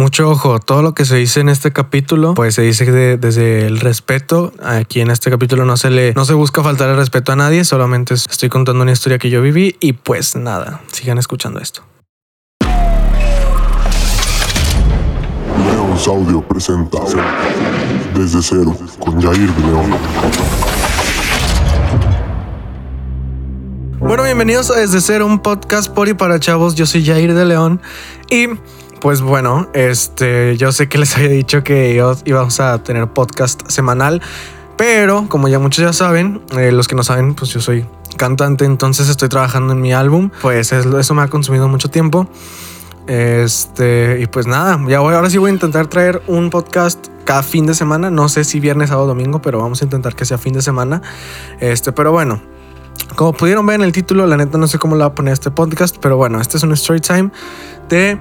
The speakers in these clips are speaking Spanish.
mucho ojo, todo lo que se dice en este capítulo, pues se dice desde el respeto. Aquí en este capítulo no se le, no se busca faltar el respeto a nadie, solamente estoy contando una historia que yo viví y pues nada, sigan escuchando esto. León Audio presenta Desde Cero con Jair de León. Bueno, bienvenidos a Desde Cero, un podcast por y para chavos. Yo soy Jair de León y pues bueno, este, yo sé que les había dicho que íbamos a tener podcast semanal, pero como ya muchos ya saben, eh, los que no saben, pues yo soy cantante, entonces estoy trabajando en mi álbum, pues eso me ha consumido mucho tiempo. Este, y pues nada, ya voy, ahora sí voy a intentar traer un podcast cada fin de semana, no sé si viernes, sábado, domingo, pero vamos a intentar que sea fin de semana. Este, pero bueno, como pudieron ver en el título, la neta no sé cómo le voy a poner este podcast, pero bueno, este es un story time de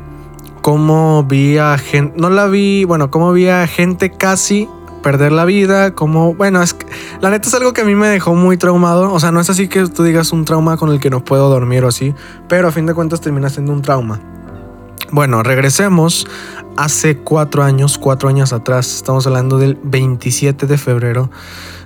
cómo vi a gente, no la vi, bueno, cómo vi a gente casi perder la vida, como, bueno, es que, la neta es algo que a mí me dejó muy traumado, o sea, no es así que tú digas un trauma con el que no puedo dormir o así, pero a fin de cuentas termina siendo un trauma. Bueno, regresemos hace cuatro años, cuatro años atrás, estamos hablando del 27 de febrero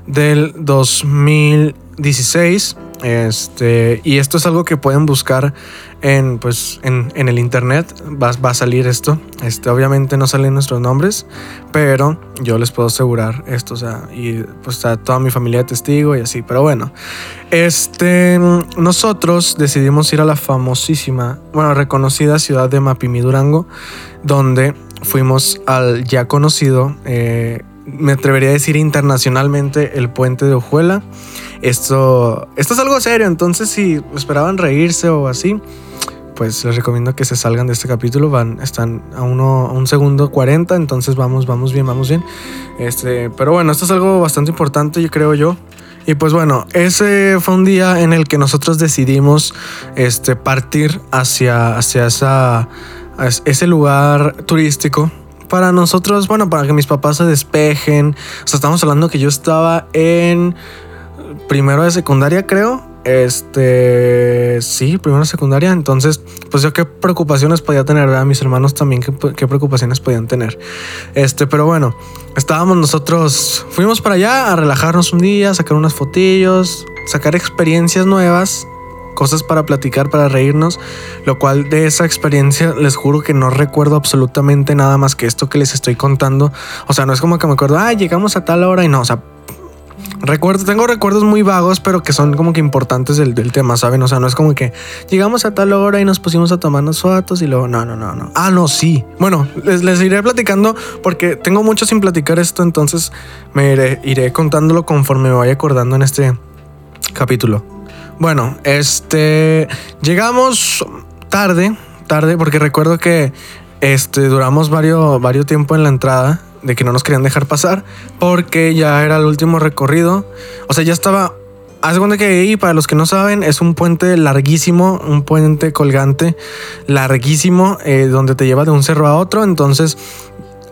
del 2016. Este, y esto es algo que pueden buscar en, pues, en, el internet. Va, va, a salir esto. Este, obviamente no salen nuestros nombres, pero yo les puedo asegurar esto. O sea, y pues está toda mi familia testigo y así. Pero bueno, este, nosotros decidimos ir a la famosísima, bueno, reconocida ciudad de Mapimí, Durango, donde fuimos al ya conocido. Eh, me atrevería a decir internacionalmente el puente de Ojuela. Esto, esto es algo serio, entonces si esperaban reírse o así, pues les recomiendo que se salgan de este capítulo. Van, están a, uno, a un segundo 40, entonces vamos, vamos bien, vamos bien. Este, pero bueno, esto es algo bastante importante, yo creo yo. Y pues bueno, ese fue un día en el que nosotros decidimos este, partir hacia, hacia esa, ese lugar turístico para nosotros, bueno, para que mis papás se despejen. O sea, estamos hablando que yo estaba en primero de secundaria, creo. Este, sí, primero de secundaria. Entonces, pues yo qué preocupaciones podía tener, ¿verdad? Mis hermanos también qué, qué preocupaciones podían tener. Este, pero bueno, estábamos nosotros, fuimos para allá a relajarnos un día, sacar unas fotillos, sacar experiencias nuevas cosas para platicar, para reírnos, lo cual de esa experiencia les juro que no recuerdo absolutamente nada más que esto que les estoy contando. O sea, no es como que me acuerdo, ah, llegamos a tal hora y no, o sea, recuerdo, tengo recuerdos muy vagos, pero que son como que importantes del, tema, ¿saben? O sea, no es como que llegamos a tal hora y nos pusimos a tomarnos fotos y luego, no, no, no, no. Ah, no, sí. Bueno, les, les iré platicando porque tengo mucho sin platicar esto, entonces me iré, iré contándolo conforme me vaya acordando en este capítulo. Bueno, este. Llegamos tarde, tarde, porque recuerdo que este, duramos varios, varios tiempo en la entrada, de que no nos querían dejar pasar, porque ya era el último recorrido. O sea, ya estaba. Haz cuenta que ahí, para los que no saben, es un puente larguísimo, un puente colgante larguísimo, eh, donde te lleva de un cerro a otro. Entonces,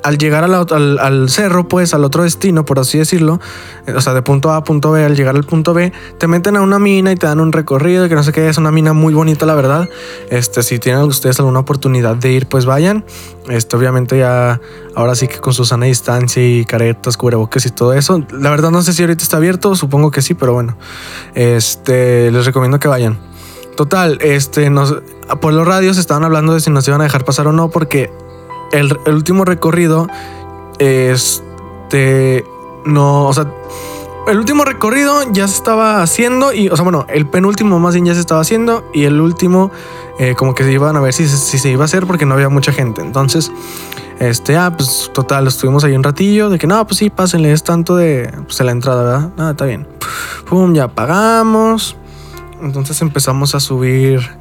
al llegar al, cerro, pues al otro destino, por así decirlo, eh, o sea, de punto A a punto B, al llegar al punto B, te meten a una mina y te dan un recorrido, que no sé qué, es una mina muy bonita, la verdad. Este, si tienen ustedes alguna oportunidad de ir, pues vayan. Este, obviamente ya, ahora sí que con su sana distancia y caretas, cubrebocas y todo eso. La verdad no sé si ahorita está abierto, supongo que sí, pero bueno, este, les recomiendo que vayan. Total, este, nos, por los radios estaban hablando de si nos iban a dejar pasar o no, porque el, último recorrido, este, no, o sea, el último recorrido ya se estaba haciendo y, o sea, bueno, el penúltimo más bien ya se estaba haciendo y el último eh, como que se iban a ver si, si, se iba a hacer porque no había mucha gente. Entonces, este, ah, pues total, estuvimos ahí un ratillo de que no, pues sí, pásenle, es tanto de, pues, la entrada, ¿verdad? Nada, está bien. Pum, ya pagamos. Entonces empezamos a subir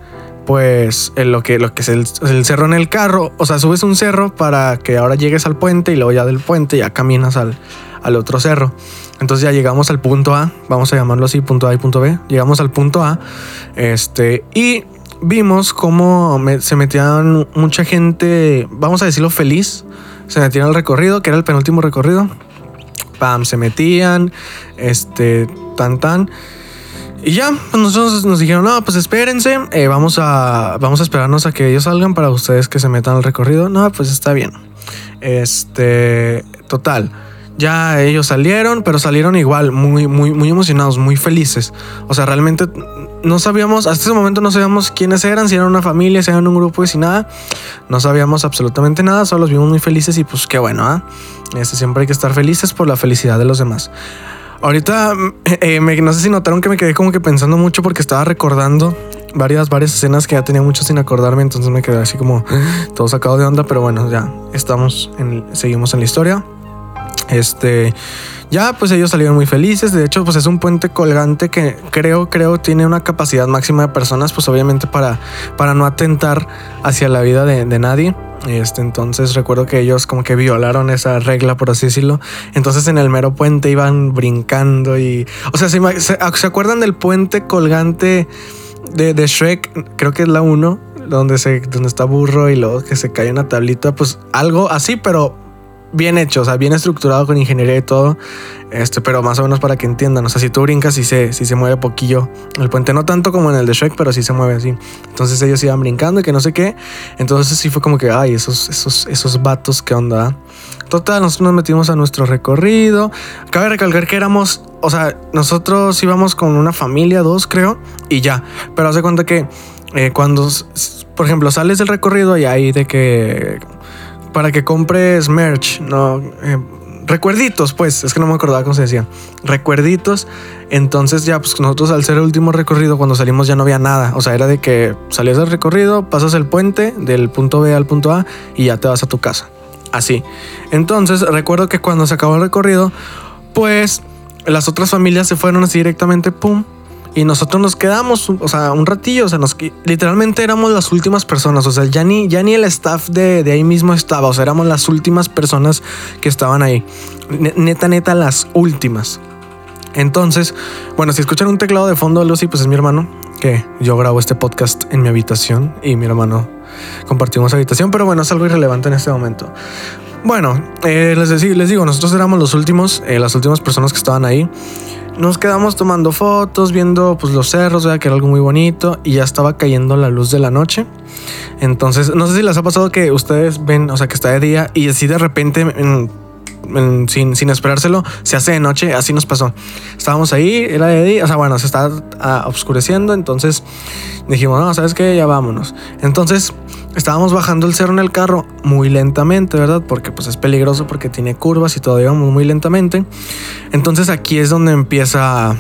pues en lo que, lo que es el, cerro en el carro. O sea, subes un cerro para que ahora llegues al puente y luego ya del puente ya caminas al, al otro cerro. Entonces ya llegamos al punto A, vamos a llamarlo así, punto A y punto B. Llegamos al punto A, este, y vimos cómo se metían mucha gente, vamos a decirlo feliz, se metían al recorrido, que era el penúltimo recorrido. Pam, se metían, este, tan tan. Y ya, pues nosotros nos dijeron, no, pues espérense, eh, vamos, a, vamos a esperarnos a que ellos salgan para ustedes que se metan al recorrido. No, pues está bien. Este, total. Ya ellos salieron, pero salieron igual, muy, muy, muy emocionados, muy felices. O sea, realmente no sabíamos, hasta ese momento no sabíamos quiénes eran, si eran una familia, si eran un grupo y si nada. No sabíamos absolutamente nada, solo los vimos muy felices y pues qué bueno, ¿ah? Este, siempre hay que estar felices por la felicidad de los demás. Ahorita, eh, no sé si notaron que me quedé como que pensando mucho porque estaba recordando varias, varias escenas que ya tenía mucho sin acordarme, entonces me quedé así como todo sacado de onda, pero bueno, ya estamos, en, seguimos en la historia. Este, ya pues ellos salieron muy felices, de hecho pues es un puente colgante que creo, creo tiene una capacidad máxima de personas, pues obviamente para, para no atentar hacia la vida de nadie. Este, entonces recuerdo que ellos como que violaron esa regla, por así decirlo. Entonces en el mero puente iban brincando y... O sea, ¿se, se, acuerdan del puente colgante de, de Shrek? Creo que es la 1, donde, se, donde está burro y luego que se cae una tablita. Pues algo así, pero bien hecho, o sea, bien estructurado con ingeniería y todo. Este, pero más o menos para que entiendan. O sea, si tú brincas, sí se, sí se mueve poquillo el puente. No tanto como en el de Shrek, pero sí se mueve así. Entonces ellos iban brincando y que no sé qué. Entonces sí fue como que, ay, esos, esos, esos vatos, ¿qué onda? Total, nosotros nos metimos a nuestro recorrido. Cabe recalcar que éramos, o sea, nosotros íbamos con una familia, dos creo, y ya. Pero hace cuenta que eh, cuando, por ejemplo, sales del recorrido y ahí de que para que compres merch, no eh, recuerditos, pues, es que no me acordaba cómo se decía. Recuerditos. Entonces ya, pues nosotros al ser el último recorrido, cuando salimos ya no había nada. O sea, era de que salías del recorrido, pasas el puente del punto B al punto A y ya te vas a tu casa. Así. Entonces recuerdo que cuando se acabó el recorrido, pues las otras familias se fueron así directamente, pum, y nosotros nos quedamos, o sea, un ratillo, o sea, nos, literalmente éramos las últimas personas, o sea, ya ni, ya ni el staff de, de ahí mismo estaba, o sea, éramos las últimas personas que estaban ahí. Neta, neta, las últimas. Entonces, bueno, si escuchan un teclado de fondo, Lucy, pues es mi hermano, que yo grabo este podcast en mi habitación y mi hermano compartimos habitación, pero bueno, es algo irrelevante en este momento. Bueno, eh, les, les, digo, nosotros éramos los últimos, eh, las últimas personas que estaban ahí nos quedamos tomando fotos, viendo pues los cerros, que era algo muy bonito y ya estaba cayendo la luz de la noche. Entonces, no sé si les ha pasado que ustedes ven, o sea, que está de día y así de repente, sin, sin, esperárselo, se hace de noche, así nos pasó. Estábamos ahí, era de día, o sea, bueno, se está ah, oscureciendo, entonces dijimos, no, ¿sabes qué? Ya vámonos. Entonces, estábamos bajando el cerro en el carro muy lentamente, ¿verdad? Porque pues es peligroso porque tiene curvas y todo íbamos muy lentamente. Entonces aquí es donde empieza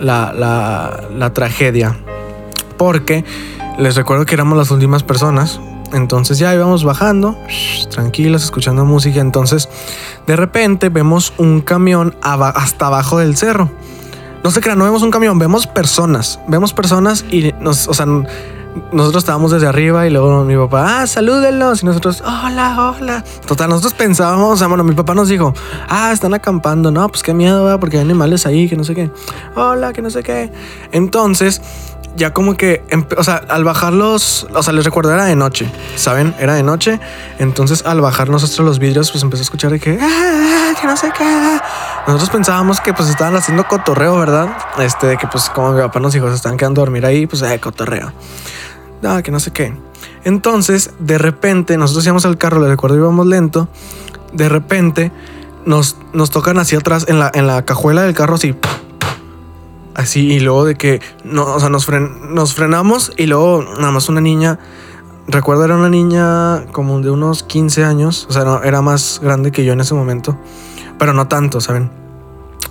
la, la, tragedia. Porque les recuerdo que éramos las últimas personas. Entonces ya íbamos bajando, tranquilos, escuchando música. Entonces de repente vemos un camión hasta abajo del cerro. No se crean, no vemos un camión, vemos personas. Vemos personas y nos, o sea, nosotros estábamos desde arriba y luego mi papá, ah, salúdenlos. Y nosotros, hola, hola. Total, nosotros pensábamos, o sea, bueno, mi papá nos dijo, ah, están acampando. No, pues qué miedo, porque hay animales ahí, que no sé qué. Hola, que no sé qué. Entonces, ya como que, o sea, al bajarlos, o sea, les recuerdo, era de noche, ¿saben? Era de noche. Entonces, al bajar nosotros los vidrios, pues empezó a escuchar de que, ah, que no sé qué. Nosotros pensábamos que pues estaban haciendo cotorreo, ¿verdad? Este, de que pues como mi papá nos dijo, se están quedando a dormir ahí, pues, eh, cotorreo nada, que no sé qué. Entonces, de repente, nosotros íbamos al carro, le recuerdo, íbamos lento. De repente, nos, nos tocan hacia atrás en la, en la cajuela del carro, así. Así, y luego de que, no, o sea, nos, nos frenamos y luego nada más una niña. Recuerdo era una niña como de unos 15 años, o sea, no, era más grande que yo en ese momento, pero no tanto, ¿saben?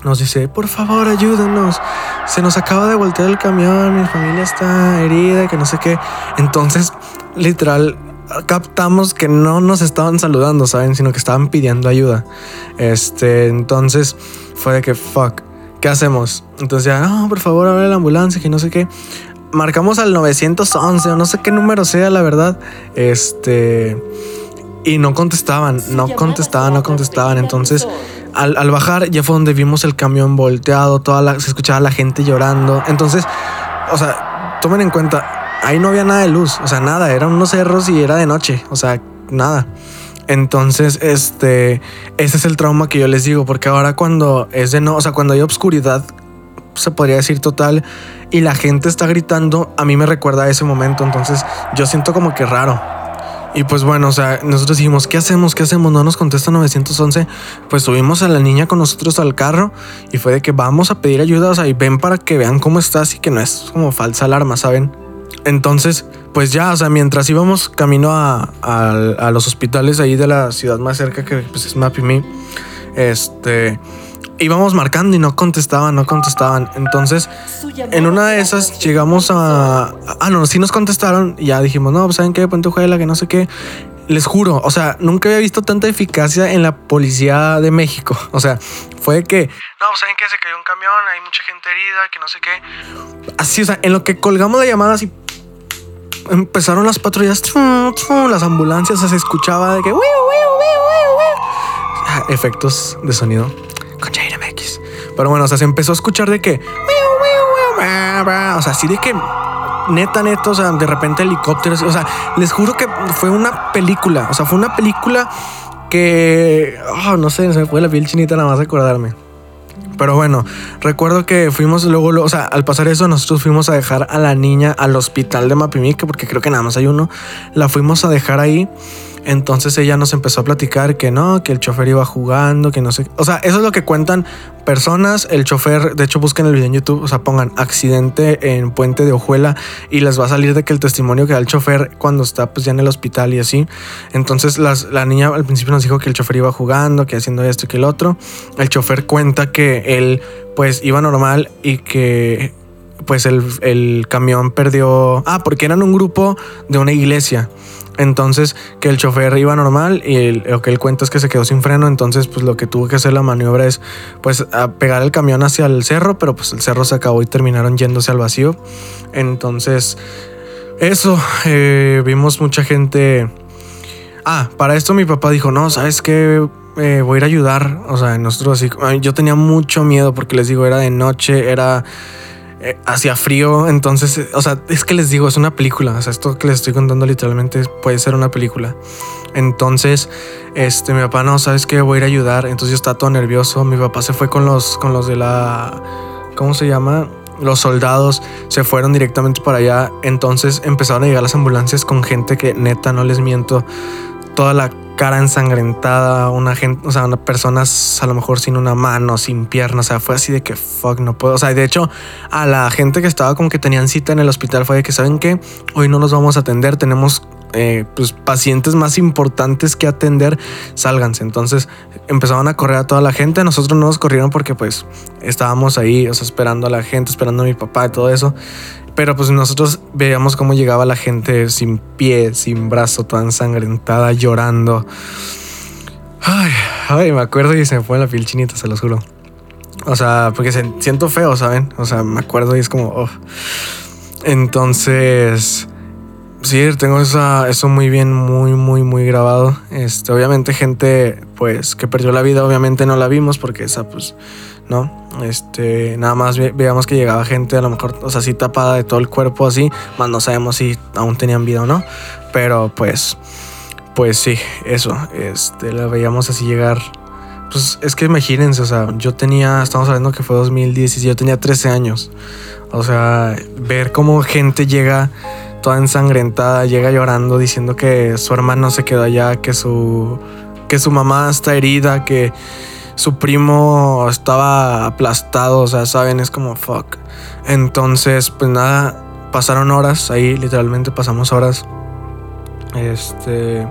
nos dice, por favor, ayúdenos. Se nos acaba de voltear el camión, mi familia está herida, que no sé qué. Entonces, literal, captamos que no nos estaban saludando, ¿saben? Sino que estaban pidiendo ayuda. Este, entonces fue de que, fuck, ¿qué hacemos? Entonces ya, no, por favor, abre la ambulancia, que no sé qué. Marcamos al 911 o no sé qué número sea, la verdad. Este... Y no contestaban, no contestaban, no contestaban. Entonces al, bajar ya fue donde vimos el camión volteado, toda la, se escuchaba la gente llorando. Entonces, o sea, tomen en cuenta, ahí no había nada de luz, o sea, nada, eran unos cerros y era de noche, o sea, nada. Entonces, este, ese es el trauma que yo les digo, porque ahora cuando es de no, o sea, cuando hay obscuridad, se podría decir total, y la gente está gritando, a mí me recuerda a ese momento, entonces yo siento como que raro. Y pues bueno, o sea, nosotros dijimos, ¿qué hacemos? ¿Qué hacemos? No nos contesta 911. Pues subimos a la niña con nosotros al carro y fue de que vamos a pedir ayuda, o sea, y ven para que vean cómo estás y que no es como falsa alarma, ¿saben? Entonces, pues ya, o sea, mientras íbamos camino a, a, los hospitales ahí de la ciudad más cerca, que pues, es Mapimi, este íbamos marcando y no contestaban, no contestaban. Entonces, en una de esas llegamos a. Ah, no, sí nos contestaron y ya dijimos, no, pues saben qué, Puente Juela, que no sé qué. Les juro, o sea, nunca había visto tanta eficacia en la policía de México. O sea, fue que. No, pues saben que se cayó un camión, hay mucha gente herida, que no sé qué. Así, o sea, en lo que colgamos la llamada, así. Empezaron las patrullas, las ambulancias, se escuchaba de que. Efectos de sonido con Jair MX. Pero bueno, o sea, se empezó a escuchar de que. O sea, así de que. Neta, neta, o sea, de repente helicópteros. O sea, les juro que fue una película. O sea, fue una película que. Oh, no sé, se me fue la piel chinita nada más acordarme. Pero bueno, recuerdo que fuimos luego, o sea, al pasar eso, nosotros fuimos a dejar a la niña al hospital de Mapimique, porque creo que nada más hay uno. La fuimos a dejar ahí. Entonces ella nos empezó a platicar que no, que el chofer iba jugando, que no sé. O sea, eso es lo que cuentan personas. El chofer, de hecho, busquen el video en YouTube, o sea, pongan accidente en Puente de Ojuela y les va a salir de que el testimonio que da el chofer cuando está pues ya en el hospital y así. Entonces la niña al principio nos dijo que el chofer iba jugando, que haciendo esto y que el otro. El chofer cuenta que él pues iba normal y que pues el, el camión perdió... Ah, porque eran un grupo de una iglesia. Entonces, que el chofer iba normal y lo que él cuenta es que se quedó sin freno. Entonces, pues lo que tuvo que hacer la maniobra es, pues, a pegar el camión hacia el cerro, pero pues el cerro se acabó y terminaron yéndose al vacío. Entonces, eso, eh, vimos mucha gente. Ah, para esto mi papá dijo: No, sabes qué, eh, voy a ir a ayudar. O sea, nosotros así, yo tenía mucho miedo porque les digo, era de noche, era eh, hacía frío, entonces, eh, o sea, es que les digo, es una película, o sea, esto que les estoy contando literalmente puede ser una película. Entonces, este, mi papá, no, ¿sabes qué? Voy a ir a ayudar, entonces yo estaba todo nervioso, mi papá se fue con los, con los de la, ¿cómo se llama? Los soldados se fueron directamente para allá, entonces empezaron a llegar las ambulancias con gente que neta, no les miento, toda la cara ensangrentada, una gente, o sea, una personas a lo mejor sin una mano, sin pierna, o sea, fue así de que fuck, no puedo, o sea, de hecho, a la gente que estaba como que tenían cita en el hospital fue de que, ¿saben qué? Hoy no nos vamos a atender, tenemos eh, pues, pacientes más importantes que atender, sálganse. Entonces empezaban a correr a toda la gente, nosotros no nos corrieron porque pues estábamos ahí, o sea, esperando a la gente, esperando a mi papá y todo eso. Pero pues nosotros veíamos cómo llegaba la gente sin pie, sin brazo, toda ensangrentada, llorando. Ay, ay, me acuerdo y se me fue la piel chinita, se los juro. O sea, porque se, siento feo, ¿saben? O sea, me acuerdo y es como... Oh. Entonces... Sí, tengo esa, eso muy bien, muy, muy, muy grabado. Este, obviamente gente, pues, que perdió la vida, obviamente no la vimos porque esa, pues, no. Este, nada más veíamos que llegaba gente, a lo mejor, o sea, así tapada de todo el cuerpo, así, más no sabemos si aún tenían vida o no. Pero pues, pues sí, eso, este, la veíamos así llegar. Pues es que imagínense, o sea, yo tenía, estamos hablando que fue 2010 y yo tenía 13 años. O sea, ver cómo gente llega toda ensangrentada, llega llorando diciendo que su hermano se quedó allá, que su, que su mamá está herida, que su primo estaba aplastado, o sea, saben, es como fuck. Entonces, pues nada, pasaron horas ahí, literalmente pasamos horas. Este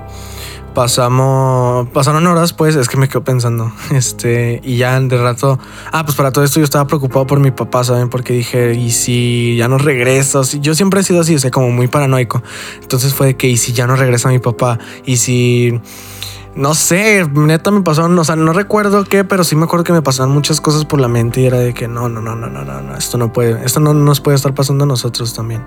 pasamos pasaron horas pues es que me quedo pensando este y ya de rato ah pues para todo esto yo estaba preocupado por mi papá saben porque dije y si ya no regresa yo siempre he sido así o sea como muy paranoico. Entonces fue de que y si ya no regresa mi papá y si no sé, neta me pasó, o sea, no recuerdo qué, pero sí me acuerdo que me pasaban muchas cosas por la mente y era de que no, no, no, no, no, no, no esto no puede, esto no nos puede estar pasando a nosotros también.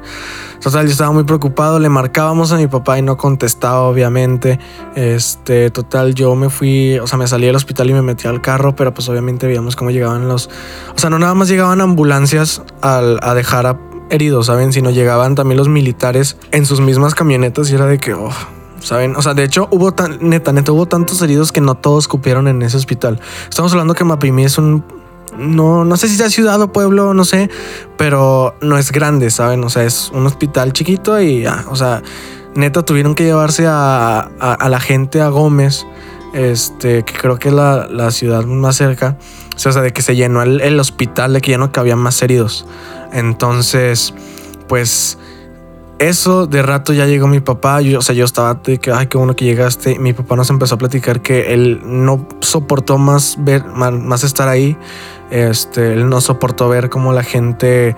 Total, yo estaba muy preocupado, le marcábamos a mi papá y no contestaba, obviamente. Este, total, yo me fui, o sea, me salí del hospital y me metí al carro, pero pues obviamente veíamos cómo llegaban los, o sea, no nada más llegaban ambulancias al, a dejar a heridos, ¿saben? Sino llegaban también los militares en sus mismas camionetas y era de que, oh, ¿saben? O sea, de hecho, hubo tan, neta, neta, hubo tantos heridos que no todos cupieron en ese hospital. Estamos hablando que Mapimí es un. No, no sé si sea ciudad o pueblo, no sé, pero no es grande, ¿saben? O sea, es un hospital chiquito y, ya, o sea, neta tuvieron que llevarse a, la gente a Gómez, este, que creo que es la, ciudad más cerca. O sea, de que se llenó el, el hospital, de que ya no cabían más heridos. Entonces, pues eso de rato ya llegó mi papá. Yo, o sea, yo estaba de que, ay, qué bueno que llegaste. Mi papá nos empezó a platicar que él no soportó más ver, más estar ahí. Este, él no soportó ver cómo la gente,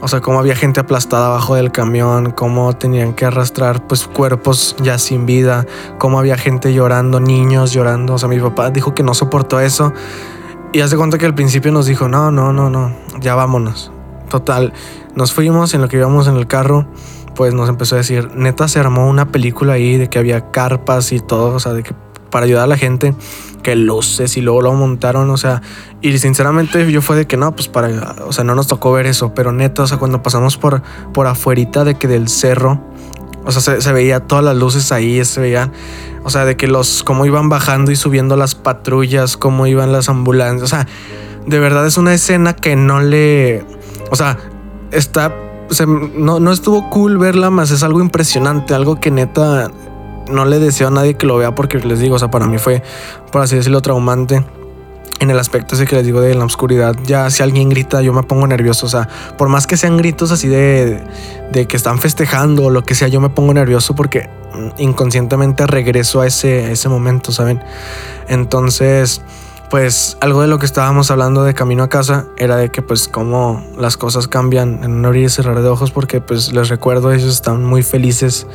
o sea, cómo había gente aplastada abajo del camión, cómo tenían que arrastrar, pues, cuerpos ya sin vida, cómo había gente llorando, niños llorando. O sea, mi papá dijo que no soportó eso. Y hace cuenta que al principio nos dijo, no, no, no, no, ya vámonos. Total, nos fuimos en lo que íbamos en el carro pues nos empezó a decir, neta se armó una película ahí de que había carpas y todo, o sea, de que para ayudar a la gente, que luces y luego lo montaron, o sea, y sinceramente yo fue de que no, pues para, o sea, no nos tocó ver eso, pero neta, o sea, cuando pasamos por, por afuerita de que del cerro, o sea, se, se veía todas las luces ahí, se veían, o sea, de que los, cómo iban bajando y subiendo las patrullas, cómo iban las ambulancias, o sea, de verdad es una escena que no le, o sea, está no, no estuvo cool verla, más es algo impresionante, algo que neta no le deseo a nadie que lo vea porque les digo, o sea, para mí fue, por así decirlo, traumante. En el aspecto ese que les digo de la oscuridad, ya si alguien grita, yo me pongo nervioso. O sea, por más que sean gritos así de, de que están festejando o lo que sea, yo me pongo nervioso porque inconscientemente regreso a ese, a ese momento, ¿saben? Entonces, pues algo de lo que estábamos hablando de camino a casa era de que pues cómo las cosas cambian en un abrir y cerrar de ojos porque pues les recuerdo ellos están muy felices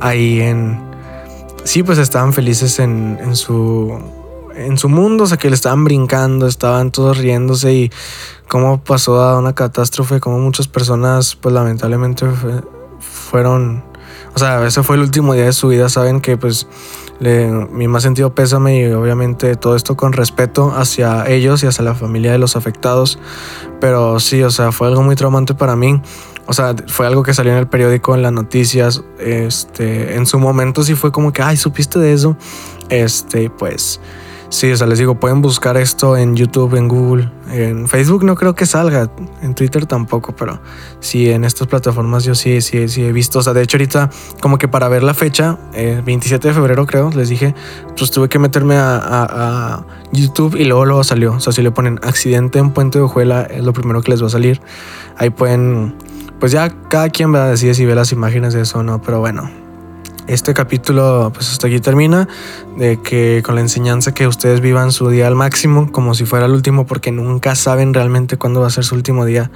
ahí en sí pues estaban felices en, en su en su mundo o sea que le estaban brincando estaban todos riéndose y cómo pasó a una catástrofe cómo muchas personas pues lamentablemente fueron o sea ese fue el último día de su vida saben que pues mi más sentido pésame y obviamente todo esto con respeto hacia ellos y hacia la familia de los afectados. Pero sí, o sea, fue algo muy traumante para mí. O sea, fue algo que salió en el periódico, en las noticias. Este, en su momento sí fue como que, ay, supiste de eso. Este, pues Sí, o sea, les digo, pueden buscar esto en YouTube, en Google, en Facebook no creo que salga, en Twitter tampoco, pero sí, en estas plataformas yo sí, sí, sí he visto. O sea, de hecho ahorita como que para ver la fecha, 27 eh, de febrero creo, les dije, pues tuve que meterme a, YouTube y luego luego salió. O sea, si le ponen accidente en Puente de Ojuela, es lo primero que les va a salir. Ahí pueden, pues ya cada quien va a si ve las imágenes de eso o no, pero bueno, este capítulo pues hasta aquí termina, de que con la enseñanza que ustedes vivan su día al máximo, como si fuera el último, porque nunca saben realmente cuándo va a ser su último día.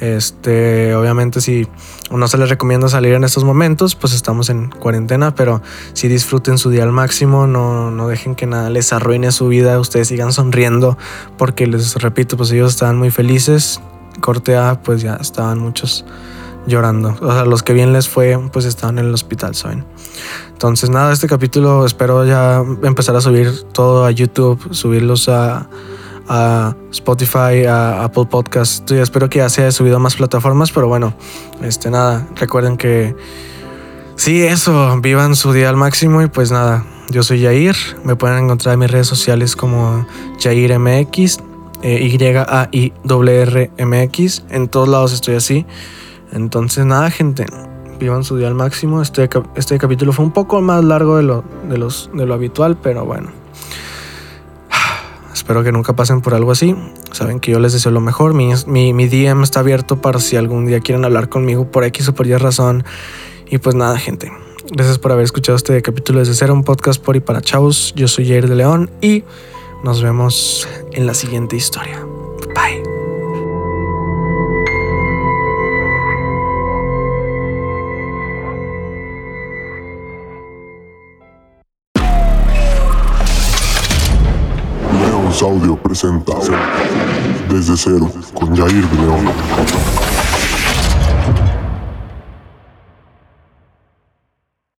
Este, obviamente si no se les recomienda salir en estos momentos, pues estamos en cuarentena, pero si disfruten su día al máximo, no, no dejen que nada les arruine su vida, ustedes sigan sonriendo, porque les repito, pues ellos estaban muy felices, corte A, pues ya estaban muchos llorando. O sea, los que bien les fue, pues estaban en el hospital, ¿saben? Entonces, nada, este capítulo espero ya empezar a subir todo a YouTube, subirlos a, a Spotify, a Apple Podcast. Yo espero que ya se haya subido a más plataformas, pero bueno, este, nada, recuerden que sí, eso, vivan su día al máximo y pues nada, yo soy Jair, me pueden encontrar en mis redes sociales como JairMX, eh, Y-A-I-R-M-X, en todos lados estoy así. Entonces, nada, gente, vivan su día al máximo. Este, este capítulo fue un poco más largo de lo, de, los, de lo habitual, pero bueno. Espero que nunca pasen por algo así. Saben que yo les deseo lo mejor. Mi, mi, mi DM está abierto para si algún día quieren hablar conmigo por X o por Y razón. Y pues nada, gente. Gracias por haber escuchado este capítulo desde cero, un podcast por y para chavos. Yo soy Jair de León y nos vemos en la siguiente historia. Audio presenta Desde Cero con Jair León.